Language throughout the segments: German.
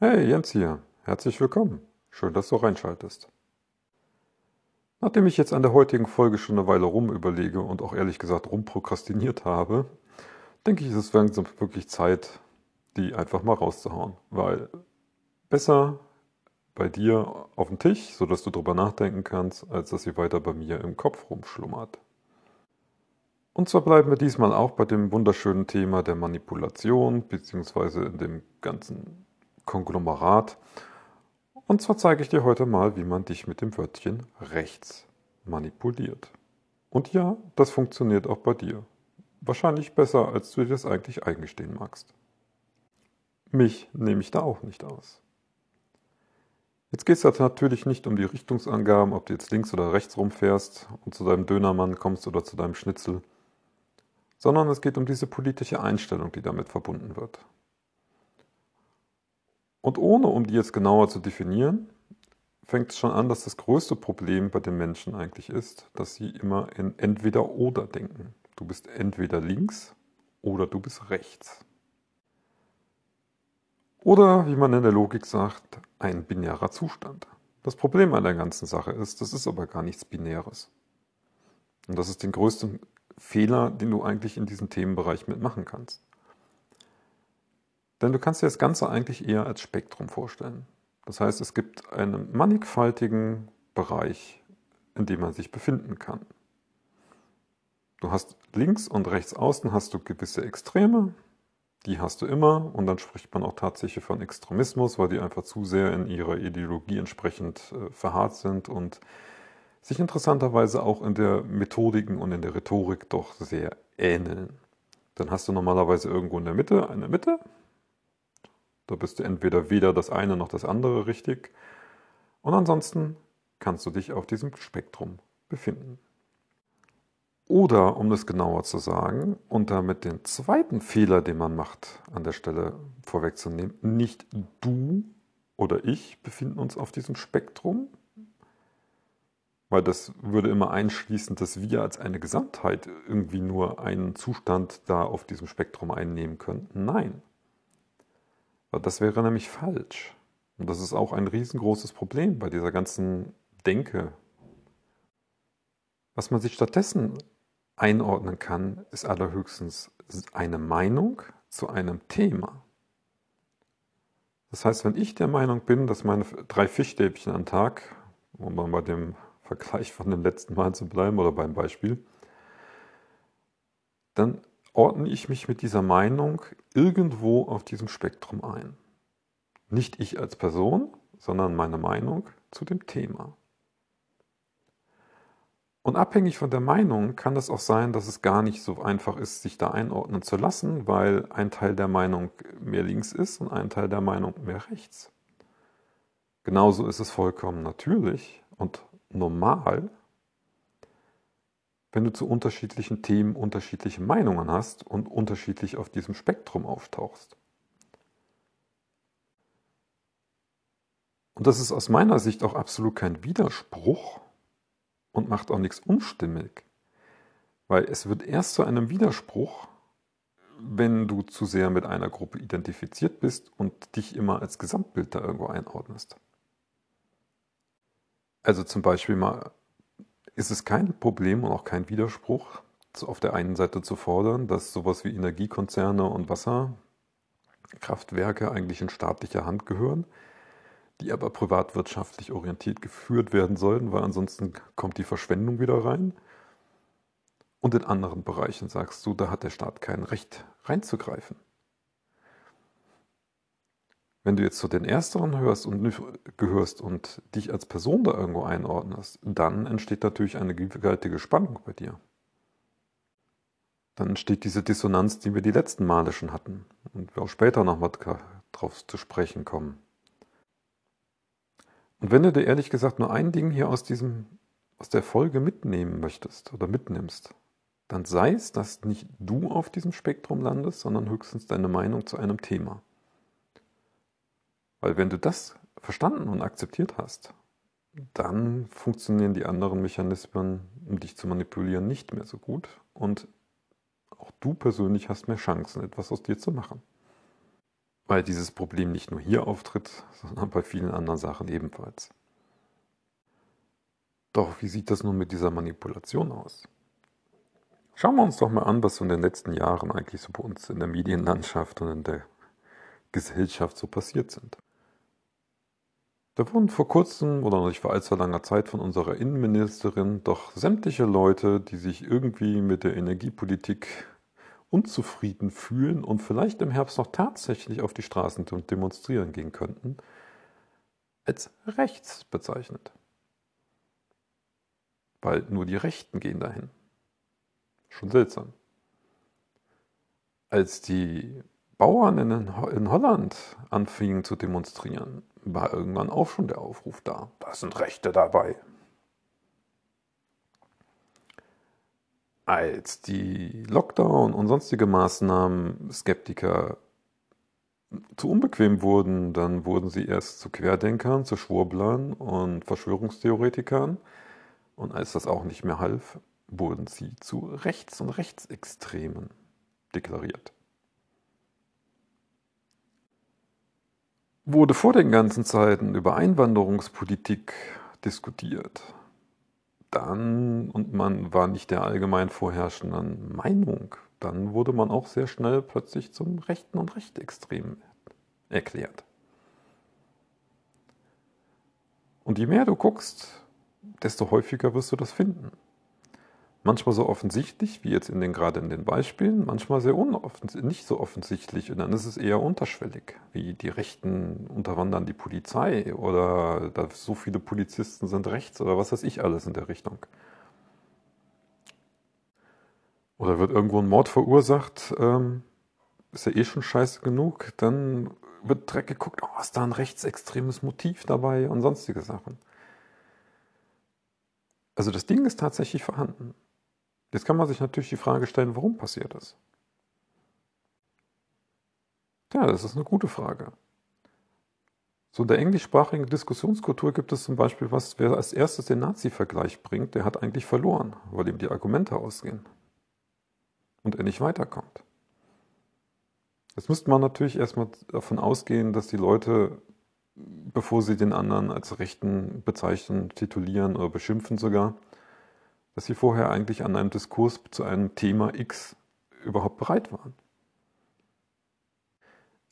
Hey, Jens hier. Herzlich willkommen. Schön, dass du reinschaltest. Nachdem ich jetzt an der heutigen Folge schon eine Weile rum überlege und auch ehrlich gesagt rumprokrastiniert habe, denke ich, ist es langsam wirklich Zeit, die einfach mal rauszuhauen. Weil besser bei dir auf dem Tisch, sodass du drüber nachdenken kannst, als dass sie weiter bei mir im Kopf rumschlummert. Und zwar bleiben wir diesmal auch bei dem wunderschönen Thema der Manipulation, beziehungsweise in dem ganzen Konglomerat. Und zwar zeige ich dir heute mal, wie man dich mit dem Wörtchen rechts manipuliert. Und ja, das funktioniert auch bei dir. Wahrscheinlich besser, als du dir das eigentlich eingestehen magst. Mich nehme ich da auch nicht aus. Jetzt geht es natürlich nicht um die Richtungsangaben, ob du jetzt links oder rechts rumfährst und zu deinem Dönermann kommst oder zu deinem Schnitzel sondern es geht um diese politische Einstellung, die damit verbunden wird. Und ohne, um die jetzt genauer zu definieren, fängt es schon an, dass das größte Problem bei den Menschen eigentlich ist, dass sie immer in entweder oder denken. Du bist entweder links oder du bist rechts. Oder, wie man in der Logik sagt, ein binärer Zustand. Das Problem an der ganzen Sache ist, das ist aber gar nichts Binäres. Und das ist den größten Fehler, den du eigentlich in diesem Themenbereich mitmachen kannst. Denn du kannst dir das Ganze eigentlich eher als Spektrum vorstellen. Das heißt, es gibt einen mannigfaltigen Bereich, in dem man sich befinden kann. Du hast links und rechts außen hast du gewisse Extreme, die hast du immer und dann spricht man auch tatsächlich von Extremismus, weil die einfach zu sehr in ihrer Ideologie entsprechend äh, verharrt sind und sich interessanterweise auch in der Methodiken und in der Rhetorik doch sehr ähneln. Dann hast du normalerweise irgendwo in der Mitte eine Mitte. Da bist du entweder weder das eine noch das andere richtig. Und ansonsten kannst du dich auf diesem Spektrum befinden. Oder, um das genauer zu sagen, und damit den zweiten Fehler, den man macht, an der Stelle vorwegzunehmen, nicht du oder ich befinden uns auf diesem Spektrum, weil das würde immer einschließen, dass wir als eine Gesamtheit irgendwie nur einen Zustand da auf diesem Spektrum einnehmen könnten. Nein. Das wäre nämlich falsch. Und das ist auch ein riesengroßes Problem bei dieser ganzen Denke. Was man sich stattdessen einordnen kann, ist allerhöchstens eine Meinung zu einem Thema. Das heißt, wenn ich der Meinung bin, dass meine drei Fischstäbchen am Tag, um mal bei dem Vergleich von dem letzten Mal zu bleiben oder beim Beispiel, dann ordne ich mich mit dieser Meinung irgendwo auf diesem Spektrum ein. Nicht ich als Person, sondern meine Meinung zu dem Thema. Und abhängig von der Meinung kann es auch sein, dass es gar nicht so einfach ist, sich da einordnen zu lassen, weil ein Teil der Meinung mehr links ist und ein Teil der Meinung mehr rechts. Genauso ist es vollkommen natürlich und normal, wenn du zu unterschiedlichen Themen unterschiedliche Meinungen hast und unterschiedlich auf diesem Spektrum auftauchst. Und das ist aus meiner Sicht auch absolut kein Widerspruch und macht auch nichts unstimmig, weil es wird erst zu einem Widerspruch, wenn du zu sehr mit einer Gruppe identifiziert bist und dich immer als Gesamtbild da irgendwo einordnest. Also zum Beispiel mal ist es kein Problem und auch kein Widerspruch, auf der einen Seite zu fordern, dass sowas wie Energiekonzerne und Wasserkraftwerke eigentlich in staatlicher Hand gehören, die aber privatwirtschaftlich orientiert geführt werden sollten, weil ansonsten kommt die Verschwendung wieder rein. Und in anderen Bereichen sagst du, da hat der Staat kein Recht reinzugreifen. Wenn du jetzt zu den Ersteren hörst und gehörst und dich als Person da irgendwo einordnest, dann entsteht natürlich eine gewaltige Spannung bei dir. Dann entsteht diese Dissonanz, die wir die letzten Male schon hatten und wir auch später nochmal drauf zu sprechen kommen. Und wenn du dir ehrlich gesagt nur ein Ding hier aus diesem, aus der Folge mitnehmen möchtest oder mitnimmst, dann sei es, dass nicht du auf diesem Spektrum landest, sondern höchstens deine Meinung zu einem Thema. Weil wenn du das verstanden und akzeptiert hast, dann funktionieren die anderen Mechanismen, um dich zu manipulieren, nicht mehr so gut. Und auch du persönlich hast mehr Chancen, etwas aus dir zu machen. weil dieses Problem nicht nur hier auftritt, sondern bei vielen anderen Sachen ebenfalls. Doch wie sieht das nun mit dieser Manipulation aus? Schauen wir uns doch mal an, was so in den letzten Jahren eigentlich so bei uns in der Medienlandschaft und in der Gesellschaft so passiert sind. Da wurden vor kurzem oder noch nicht vor allzu langer Zeit von unserer Innenministerin doch sämtliche Leute, die sich irgendwie mit der Energiepolitik unzufrieden fühlen und vielleicht im Herbst noch tatsächlich auf die Straßen demonstrieren gehen könnten, als rechts bezeichnet. Weil nur die Rechten gehen dahin. Schon seltsam. Als die Bauern in, in Holland anfingen zu demonstrieren, war irgendwann auch schon der Aufruf da. Da sind Rechte dabei. Als die Lockdown und sonstige Maßnahmen Skeptiker zu unbequem wurden, dann wurden sie erst zu Querdenkern, zu Schwurblern und Verschwörungstheoretikern. Und als das auch nicht mehr half, wurden sie zu Rechts- und Rechtsextremen deklariert. Wurde vor den ganzen Zeiten über Einwanderungspolitik diskutiert, dann, und man war nicht der allgemein vorherrschenden Meinung, dann wurde man auch sehr schnell plötzlich zum Rechten und Rechtsextremen erklärt. Und je mehr du guckst, desto häufiger wirst du das finden. Manchmal so offensichtlich, wie jetzt in den, gerade in den Beispielen, manchmal sehr nicht so offensichtlich. Und dann ist es eher unterschwellig, wie die Rechten unterwandern die Polizei oder so viele Polizisten sind rechts oder was weiß ich alles in der Richtung. Oder wird irgendwo ein Mord verursacht, ähm, ist ja eh schon scheiße genug, dann wird direkt geguckt, oh, ist da ein rechtsextremes Motiv dabei und sonstige Sachen. Also das Ding ist tatsächlich vorhanden. Jetzt kann man sich natürlich die Frage stellen, warum passiert das? Ja, das ist eine gute Frage. So in der englischsprachigen Diskussionskultur gibt es zum Beispiel was, wer als erstes den Nazi-Vergleich bringt, der hat eigentlich verloren, weil ihm die Argumente ausgehen und er nicht weiterkommt. Jetzt müsste man natürlich erstmal davon ausgehen, dass die Leute, bevor sie den anderen als Rechten bezeichnen, titulieren oder beschimpfen sogar, dass sie vorher eigentlich an einem Diskurs zu einem Thema X überhaupt bereit waren.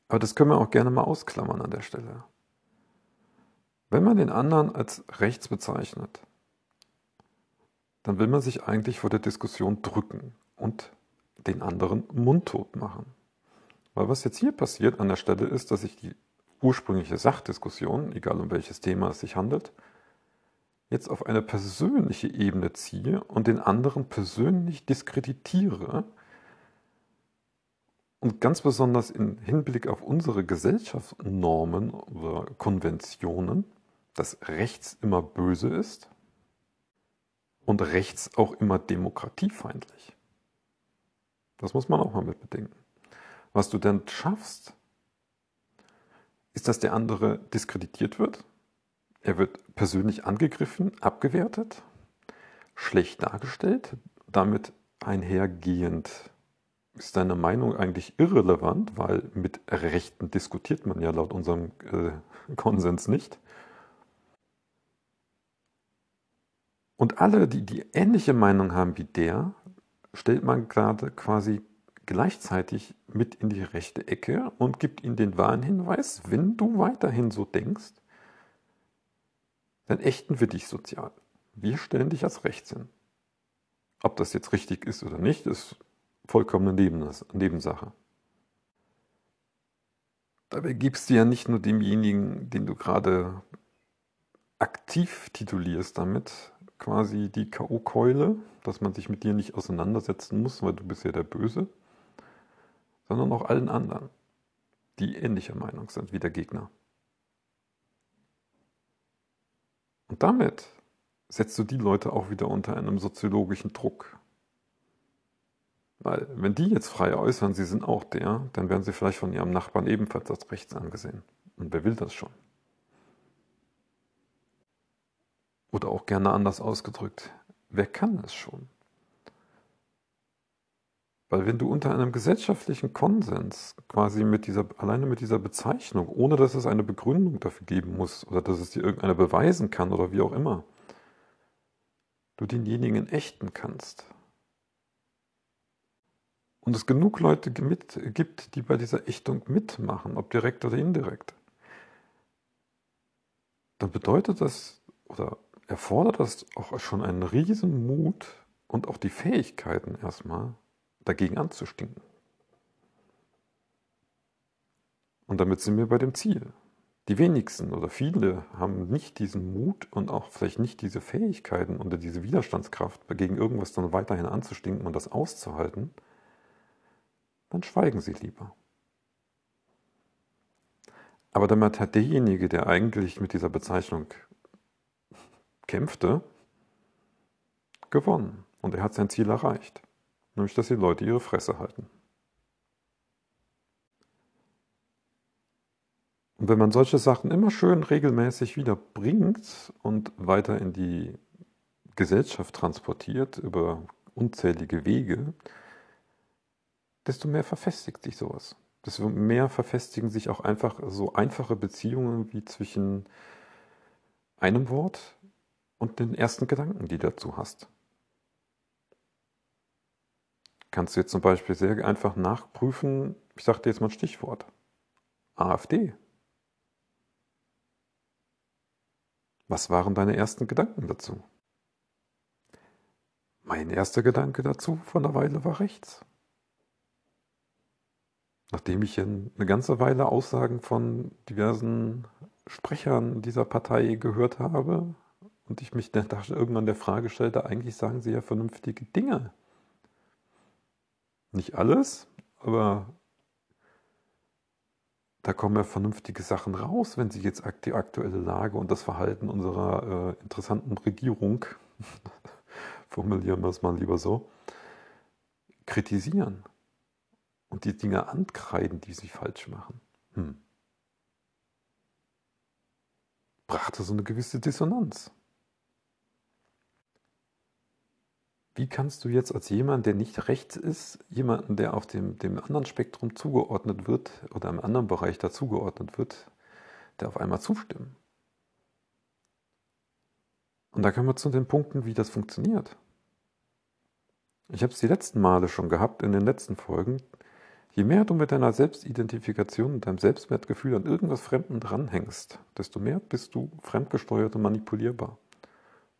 Aber das können wir auch gerne mal ausklammern an der Stelle. Wenn man den anderen als rechts bezeichnet, dann will man sich eigentlich vor der Diskussion drücken und den anderen mundtot machen. Weil was jetzt hier passiert an der Stelle ist, dass ich die ursprüngliche Sachdiskussion, egal um welches Thema es sich handelt, jetzt auf eine persönliche Ebene ziehe und den anderen persönlich diskreditiere und ganz besonders im Hinblick auf unsere Gesellschaftsnormen oder Konventionen, dass rechts immer böse ist und rechts auch immer demokratiefeindlich. Das muss man auch mal mit bedenken. Was du denn schaffst, ist, dass der andere diskreditiert wird, er wird persönlich angegriffen, abgewertet, schlecht dargestellt, damit einhergehend ist deine Meinung eigentlich irrelevant, weil mit Rechten diskutiert man ja laut unserem äh, Konsens nicht. Und alle, die die ähnliche Meinung haben wie der, stellt man gerade quasi gleichzeitig mit in die rechte Ecke und gibt ihnen den wahren Hinweis, wenn du weiterhin so denkst, dann ächten wir dich sozial. Wir stellen dich als rechts hin. Ob das jetzt richtig ist oder nicht, ist vollkommen eine Nebensache. Dabei gibst du ja nicht nur demjenigen, den du gerade aktiv titulierst damit, quasi die K.O.-Keule, dass man sich mit dir nicht auseinandersetzen muss, weil du bist ja der Böse, sondern auch allen anderen, die ähnlicher Meinung sind wie der Gegner. Und damit setzt du die Leute auch wieder unter einem soziologischen Druck. Weil wenn die jetzt frei äußern, sie sind auch der, dann werden sie vielleicht von ihrem Nachbarn ebenfalls als rechts angesehen. Und wer will das schon? Oder auch gerne anders ausgedrückt, wer kann es schon? Weil wenn du unter einem gesellschaftlichen Konsens, quasi mit dieser, alleine mit dieser Bezeichnung, ohne dass es eine Begründung dafür geben muss oder dass es dir irgendeiner beweisen kann oder wie auch immer, du denjenigen ächten kannst. Und es genug Leute gibt, die bei dieser Ächtung mitmachen, ob direkt oder indirekt, dann bedeutet das oder erfordert das auch schon einen riesen Mut und auch die Fähigkeiten erstmal, dagegen anzustinken. Und damit sind wir bei dem Ziel. Die wenigsten oder viele haben nicht diesen Mut und auch vielleicht nicht diese Fähigkeiten oder diese Widerstandskraft, gegen irgendwas dann weiterhin anzustinken und das auszuhalten, dann schweigen sie lieber. Aber damit hat derjenige, der eigentlich mit dieser Bezeichnung kämpfte, gewonnen und er hat sein Ziel erreicht nämlich dass die Leute ihre Fresse halten. Und wenn man solche Sachen immer schön regelmäßig wieder bringt und weiter in die Gesellschaft transportiert über unzählige Wege, desto mehr verfestigt sich sowas. Desto mehr verfestigen sich auch einfach so einfache Beziehungen wie zwischen einem Wort und den ersten Gedanken, die du dazu hast kannst du jetzt zum Beispiel sehr einfach nachprüfen, ich sage dir jetzt mal ein Stichwort, AfD. Was waren deine ersten Gedanken dazu? Mein erster Gedanke dazu von der Weile war rechts. Nachdem ich eine ganze Weile Aussagen von diversen Sprechern dieser Partei gehört habe und ich mich dann irgendwann der Frage stellte, eigentlich sagen sie ja vernünftige Dinge. Nicht alles, aber da kommen ja vernünftige Sachen raus, wenn Sie jetzt die aktuelle Lage und das Verhalten unserer äh, interessanten Regierung, formulieren wir es mal lieber so, kritisieren und die Dinge ankreiden, die sie falsch machen. Hm. Brachte so eine gewisse Dissonanz. Wie kannst du jetzt als jemand, der nicht rechts ist, jemanden, der auf dem, dem anderen Spektrum zugeordnet wird oder im anderen Bereich dazugeordnet wird, der auf einmal zustimmen? Und da kommen wir zu den Punkten, wie das funktioniert. Ich habe es die letzten Male schon gehabt in den letzten Folgen. Je mehr du mit deiner Selbstidentifikation deinem Selbstwertgefühl an irgendwas Fremden dranhängst, desto mehr bist du fremdgesteuert und manipulierbar.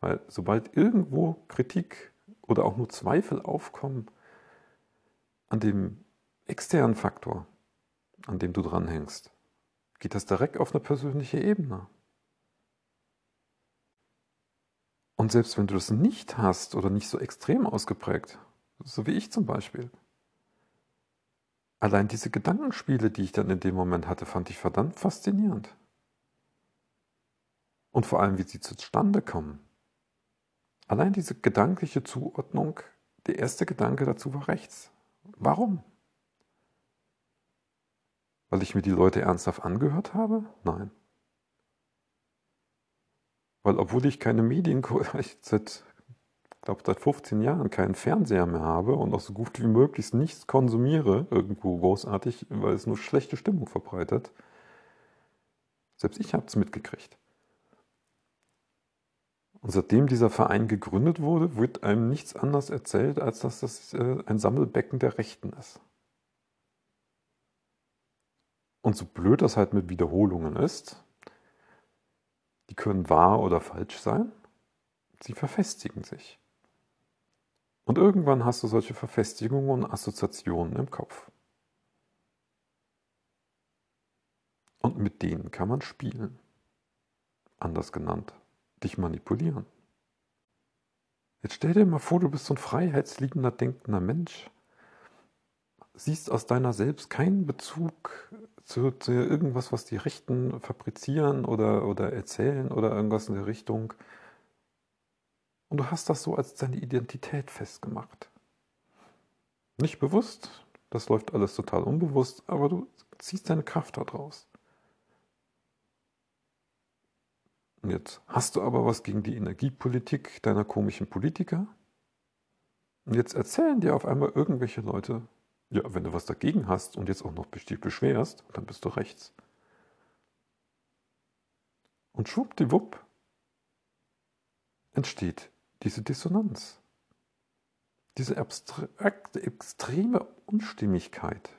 Weil sobald irgendwo Kritik oder auch nur Zweifel aufkommen an dem externen Faktor, an dem du dranhängst, geht das direkt auf eine persönliche Ebene. Und selbst wenn du das nicht hast oder nicht so extrem ausgeprägt, so wie ich zum Beispiel, allein diese Gedankenspiele, die ich dann in dem Moment hatte, fand ich verdammt faszinierend. Und vor allem, wie sie zustande kommen. Allein diese gedankliche Zuordnung, der erste Gedanke dazu war rechts. Warum? Weil ich mir die Leute ernsthaft angehört habe? Nein. Weil obwohl ich keine Medien, ich seit, glaube seit 15 Jahren keinen Fernseher mehr habe und auch so gut wie möglich nichts konsumiere, irgendwo großartig, weil es nur schlechte Stimmung verbreitet, selbst ich habe es mitgekriegt. Und seitdem dieser Verein gegründet wurde, wird einem nichts anderes erzählt, als dass das äh, ein Sammelbecken der Rechten ist. Und so blöd das halt mit Wiederholungen ist, die können wahr oder falsch sein, sie verfestigen sich. Und irgendwann hast du solche Verfestigungen und Assoziationen im Kopf. Und mit denen kann man spielen. Anders genannt dich manipulieren. Jetzt stell dir mal vor, du bist so ein freiheitsliebender, denkender Mensch, siehst aus deiner selbst keinen Bezug zu, zu irgendwas, was die Rechten fabrizieren oder, oder erzählen oder irgendwas in der Richtung. Und du hast das so als deine Identität festgemacht. Nicht bewusst, das läuft alles total unbewusst, aber du ziehst deine Kraft daraus. Und jetzt hast du aber was gegen die Energiepolitik deiner komischen Politiker? Und jetzt erzählen dir auf einmal irgendwelche Leute, ja, wenn du was dagegen hast und jetzt auch noch beschwerst, dann bist du rechts. Und schwuppdiwupp entsteht diese Dissonanz, diese abstrakte, extreme Unstimmigkeit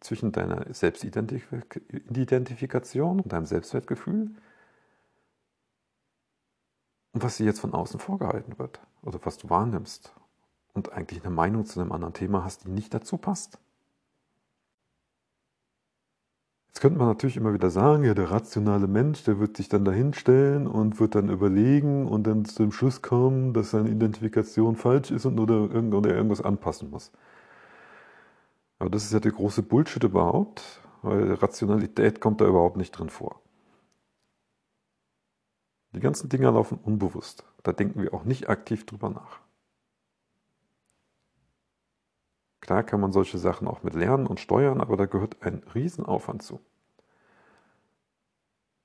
zwischen deiner Selbstidentifikation und deinem Selbstwertgefühl und was dir jetzt von außen vorgehalten wird oder was du wahrnimmst und eigentlich eine Meinung zu einem anderen Thema hast, die nicht dazu passt. Jetzt könnte man natürlich immer wieder sagen, ja, der rationale Mensch, der wird sich dann dahinstellen und wird dann überlegen und dann zu dem Schluss kommen, dass seine Identifikation falsch ist und oder, irgendwas anpassen muss. Aber das ist ja der große Bullshit überhaupt, weil Rationalität kommt da überhaupt nicht drin vor. Die ganzen Dinger laufen unbewusst. Da denken wir auch nicht aktiv drüber nach. Klar kann man solche Sachen auch mit lernen und steuern, aber da gehört ein Riesenaufwand zu.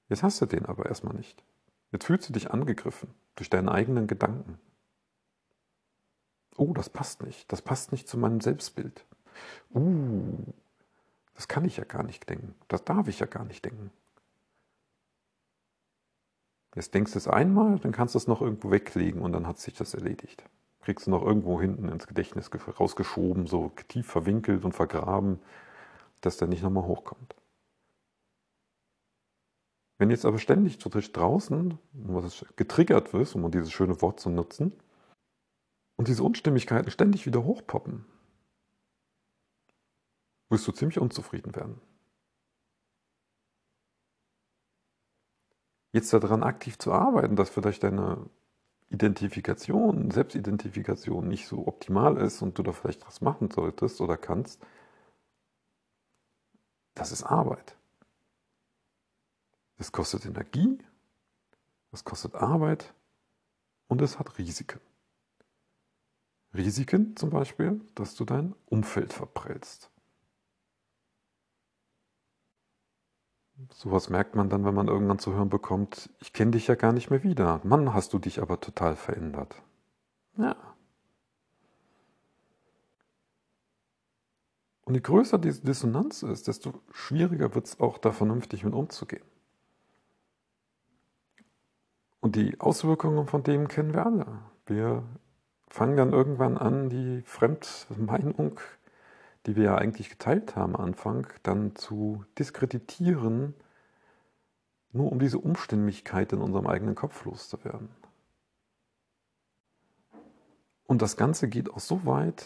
Jetzt hast du den aber erstmal nicht. Jetzt fühlst du dich angegriffen durch deine eigenen Gedanken. Oh, das passt nicht. Das passt nicht zu meinem Selbstbild. Uh, das kann ich ja gar nicht denken. Das darf ich ja gar nicht denken. Jetzt denkst du es einmal, dann kannst du es noch irgendwo weglegen und dann hat sich das erledigt. Kriegst du noch irgendwo hinten ins Gedächtnis rausgeschoben, so tief verwinkelt und vergraben, dass der nicht nochmal hochkommt. Wenn jetzt aber ständig draußen getriggert wirst, um dieses schöne Wort zu nutzen, und diese Unstimmigkeiten ständig wieder hochpoppen, wirst du ziemlich unzufrieden werden. Jetzt daran aktiv zu arbeiten, dass vielleicht deine Identifikation, Selbstidentifikation nicht so optimal ist und du da vielleicht was machen solltest oder kannst, das ist Arbeit. Es kostet Energie, es kostet Arbeit und es hat Risiken. Risiken zum Beispiel, dass du dein Umfeld verprellst. Sowas merkt man dann, wenn man irgendwann zu hören bekommt, ich kenne dich ja gar nicht mehr wieder. Mann, hast du dich aber total verändert. Ja. Und je größer diese Dissonanz ist, desto schwieriger wird es auch, da vernünftig mit umzugehen. Und die Auswirkungen von dem kennen wir alle. Wir fangen dann irgendwann an, die Fremdmeinung die wir ja eigentlich geteilt haben am Anfang, dann zu diskreditieren, nur um diese Umstimmigkeit in unserem eigenen Kopf loszuwerden. Und das Ganze geht auch so weit,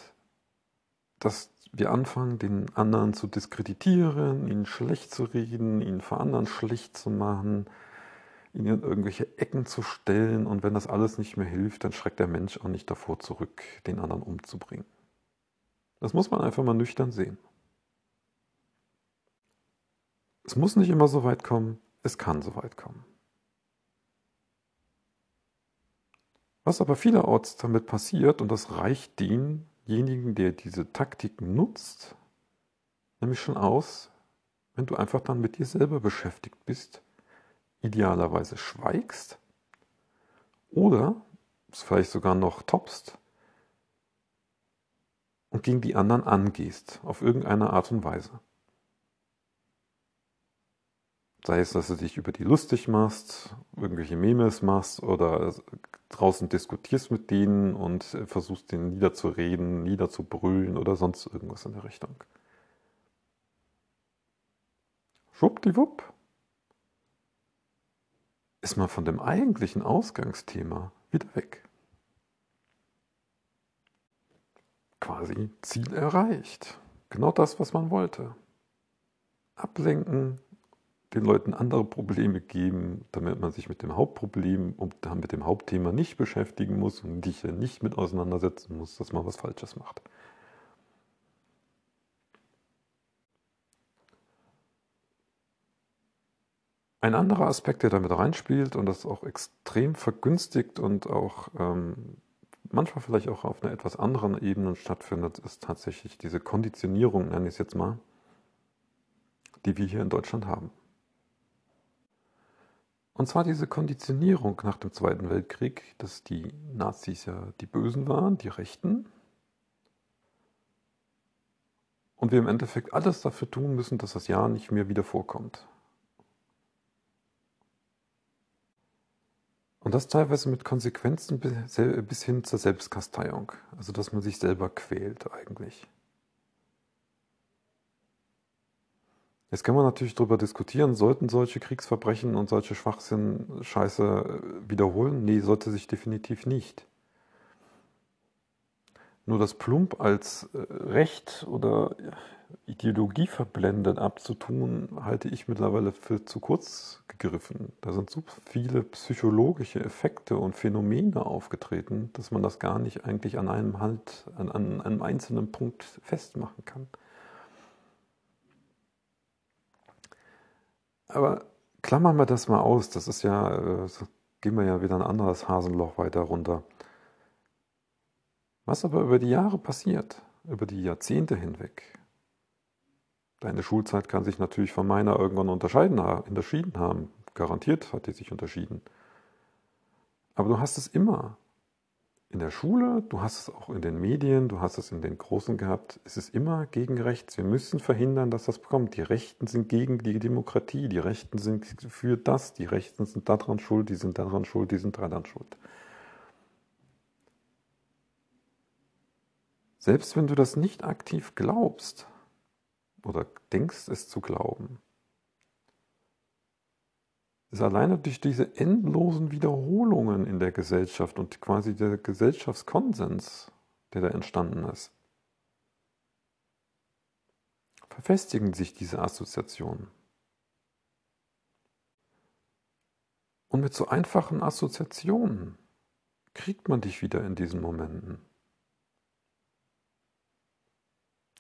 dass wir anfangen, den anderen zu diskreditieren, ihn schlecht zu reden, ihn vor anderen schlecht zu machen, ihn in irgendwelche Ecken zu stellen. Und wenn das alles nicht mehr hilft, dann schreckt der Mensch auch nicht davor zurück, den anderen umzubringen. Das muss man einfach mal nüchtern sehen. Es muss nicht immer so weit kommen, es kann so weit kommen. Was aber vielerorts damit passiert, und das reicht denjenigen, der diese Taktiken nutzt, nämlich schon aus, wenn du einfach dann mit dir selber beschäftigt bist, idealerweise schweigst oder es vielleicht sogar noch toppst und gegen die anderen angehst, auf irgendeine Art und Weise. Sei es, dass du dich über die lustig machst, irgendwelche Memes machst oder draußen diskutierst mit denen und versuchst denen niederzureden, niederzubrüllen oder sonst irgendwas in der Richtung. Schwuppdiwupp ist man von dem eigentlichen Ausgangsthema wieder weg. Quasi Ziel erreicht. Genau das, was man wollte. Ablenken, den Leuten andere Probleme geben, damit man sich mit dem Hauptproblem und mit dem Hauptthema nicht beschäftigen muss und sich nicht mit auseinandersetzen muss, dass man was Falsches macht. Ein anderer Aspekt, der damit reinspielt und das auch extrem vergünstigt und auch ähm, manchmal vielleicht auch auf einer etwas anderen Ebene stattfindet, ist tatsächlich diese Konditionierung, nenne ich es jetzt mal, die wir hier in Deutschland haben. Und zwar diese Konditionierung nach dem Zweiten Weltkrieg, dass die Nazis ja die Bösen waren, die Rechten. Und wir im Endeffekt alles dafür tun müssen, dass das Jahr nicht mehr wieder vorkommt. Und das teilweise mit Konsequenzen bis hin zur Selbstkasteiung. Also dass man sich selber quält eigentlich. Jetzt kann man natürlich darüber diskutieren, sollten solche Kriegsverbrechen und solche Schwachsinn-Scheiße äh, wiederholen? Nee, sollte sich definitiv nicht. Nur das Plump als äh, Recht oder Ideologie verblendet abzutun, halte ich mittlerweile für zu kurz gegriffen. Da sind so viele psychologische Effekte und Phänomene aufgetreten, dass man das gar nicht eigentlich an einem halt, an, an einem einzelnen Punkt festmachen kann. Aber klammern wir das mal aus, das ist ja, äh, gehen wir ja wieder ein anderes Hasenloch weiter runter. Was aber über die Jahre passiert, über die Jahrzehnte hinweg. Deine Schulzeit kann sich natürlich von meiner irgendwann unterscheiden, unterschieden haben. Garantiert hat die sich unterschieden. Aber du hast es immer in der Schule, du hast es auch in den Medien, du hast es in den Großen gehabt, es ist immer gegen rechts. Wir müssen verhindern, dass das kommt. Die Rechten sind gegen die Demokratie, die Rechten sind für das, die Rechten sind daran schuld, die sind daran schuld, die sind daran schuld. Selbst wenn du das nicht aktiv glaubst oder denkst es zu glauben, ist alleine durch diese endlosen Wiederholungen in der Gesellschaft und quasi der Gesellschaftskonsens, der da entstanden ist, verfestigen sich diese Assoziationen. Und mit so einfachen Assoziationen kriegt man dich wieder in diesen Momenten.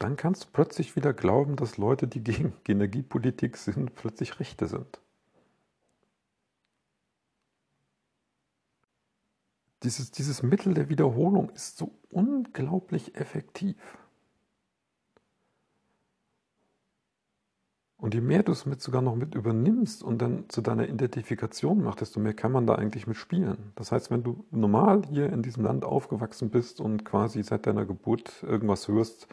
Dann kannst du plötzlich wieder glauben, dass Leute, die gegen Energiepolitik sind, plötzlich Rechte sind. Dieses, dieses Mittel der Wiederholung ist so unglaublich effektiv. Und je mehr du es mit sogar noch mit übernimmst und dann zu deiner Identifikation machst, desto mehr kann man da eigentlich mit spielen. Das heißt, wenn du normal hier in diesem Land aufgewachsen bist und quasi seit deiner Geburt irgendwas hörst,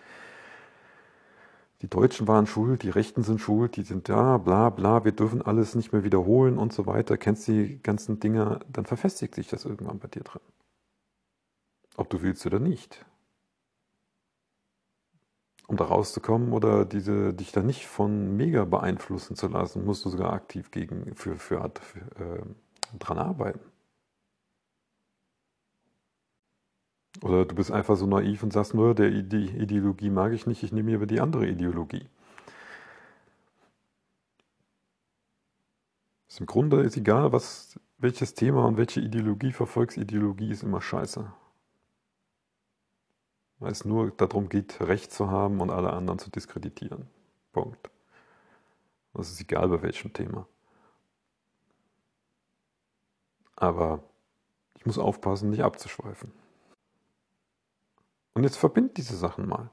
die Deutschen waren schuld, die Rechten sind schuld, die sind da, bla bla, wir dürfen alles nicht mehr wiederholen und so weiter, kennst die ganzen Dinge, dann verfestigt sich das irgendwann bei dir drin. Ob du willst oder nicht. Um da rauszukommen oder diese, dich da nicht von mega beeinflussen zu lassen, musst du sogar aktiv gegen, für, für, für äh, dran arbeiten. Oder du bist einfach so naiv und sagst nur, der, die Ideologie mag ich nicht, ich nehme mir aber die andere Ideologie. Im Grunde ist egal, was, welches Thema und welche Ideologie verfolgst, Ideologie ist immer scheiße. Weil es nur darum geht, Recht zu haben und alle anderen zu diskreditieren. Punkt. Das ist egal bei welchem Thema. Aber ich muss aufpassen, nicht abzuschweifen. Und jetzt verbind diese Sachen mal.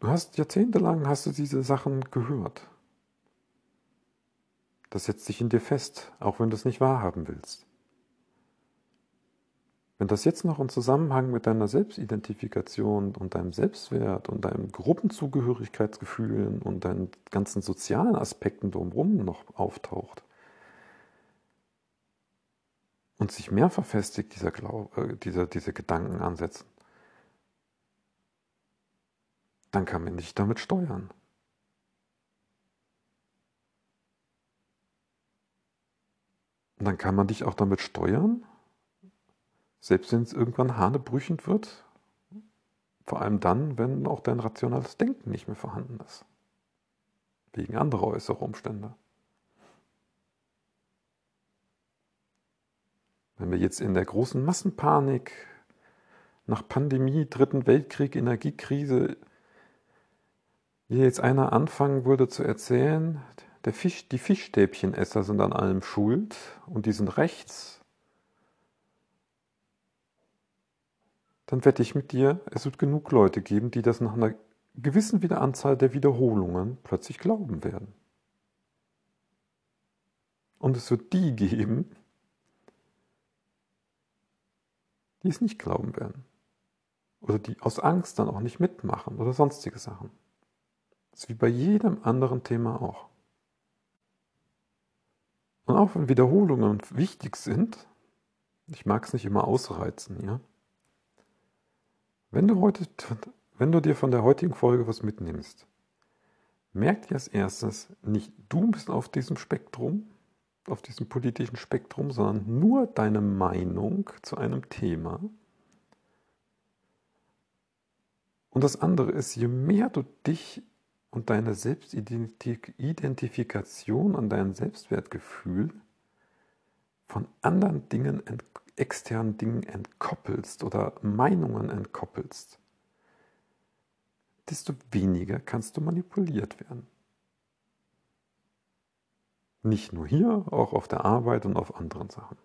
Du hast jahrzehntelang hast du diese Sachen gehört. Das setzt sich in dir fest, auch wenn du es nicht wahrhaben willst. Wenn das jetzt noch im Zusammenhang mit deiner Selbstidentifikation und deinem Selbstwert und deinem Gruppenzugehörigkeitsgefühlen und deinen ganzen sozialen Aspekten drumherum noch auftaucht, und sich mehr verfestigt, dieser, Glaub, äh, dieser, diese Gedanken ansetzen, dann kann man dich damit steuern. Und dann kann man dich auch damit steuern, selbst wenn es irgendwann hanebrüchend wird, vor allem dann, wenn auch dein rationales Denken nicht mehr vorhanden ist. Wegen anderer äußerer Umstände. Wenn wir jetzt in der großen Massenpanik nach Pandemie, Dritten Weltkrieg, Energiekrise, hier jetzt einer anfangen würde zu erzählen, der Fisch, die Fischstäbchenesser sind an allem schuld und die sind rechts, dann wette ich mit dir, es wird genug Leute geben, die das nach einer gewissen Anzahl der Wiederholungen plötzlich glauben werden. Und es wird die geben, die es nicht glauben werden. Oder die aus Angst dann auch nicht mitmachen oder sonstige Sachen. Das ist wie bei jedem anderen Thema auch. Und auch wenn Wiederholungen wichtig sind, ich mag es nicht immer ausreizen, ja. Wenn du heute, wenn du dir von der heutigen Folge was mitnimmst, merk dir als erstes, nicht du bist auf diesem Spektrum, auf diesem politischen Spektrum, sondern nur deine Meinung zu einem Thema. Und das andere ist, je mehr du dich und deine Selbstidentifikation an dein Selbstwertgefühl von anderen Dingen, externen Dingen entkoppelst oder Meinungen entkoppelst, desto weniger kannst du manipuliert werden. Nicht nur hier, auch auf der Arbeit und auf anderen Sachen.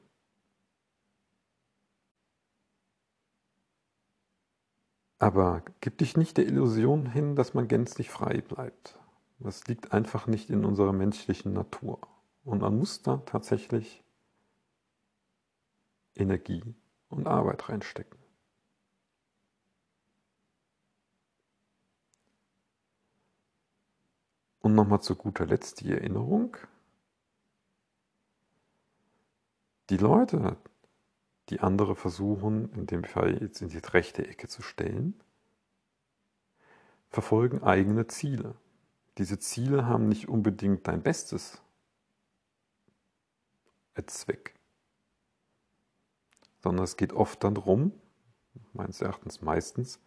Aber gib dich nicht der Illusion hin, dass man gänzlich frei bleibt. Das liegt einfach nicht in unserer menschlichen Natur. Und man muss da tatsächlich Energie und Arbeit reinstecken. Und nochmal zu guter Letzt die Erinnerung, Die Leute, die andere versuchen, in dem Fall jetzt in die rechte Ecke zu stellen, verfolgen eigene Ziele. Diese Ziele haben nicht unbedingt dein Bestes als Zweck, sondern es geht oft dann darum, meines Erachtens meistens,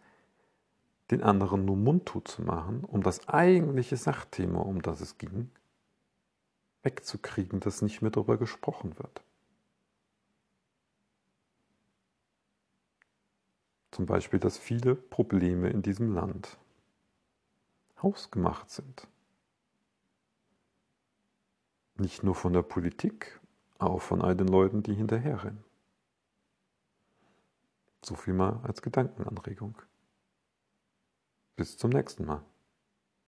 den anderen nur mundtot zu machen, um das eigentliche Sachthema, um das es ging, wegzukriegen, dass nicht mehr darüber gesprochen wird. Zum Beispiel, dass viele Probleme in diesem Land hausgemacht sind. Nicht nur von der Politik, auch von all den Leuten, die hinterherrennen. So viel mal als Gedankenanregung. Bis zum nächsten Mal.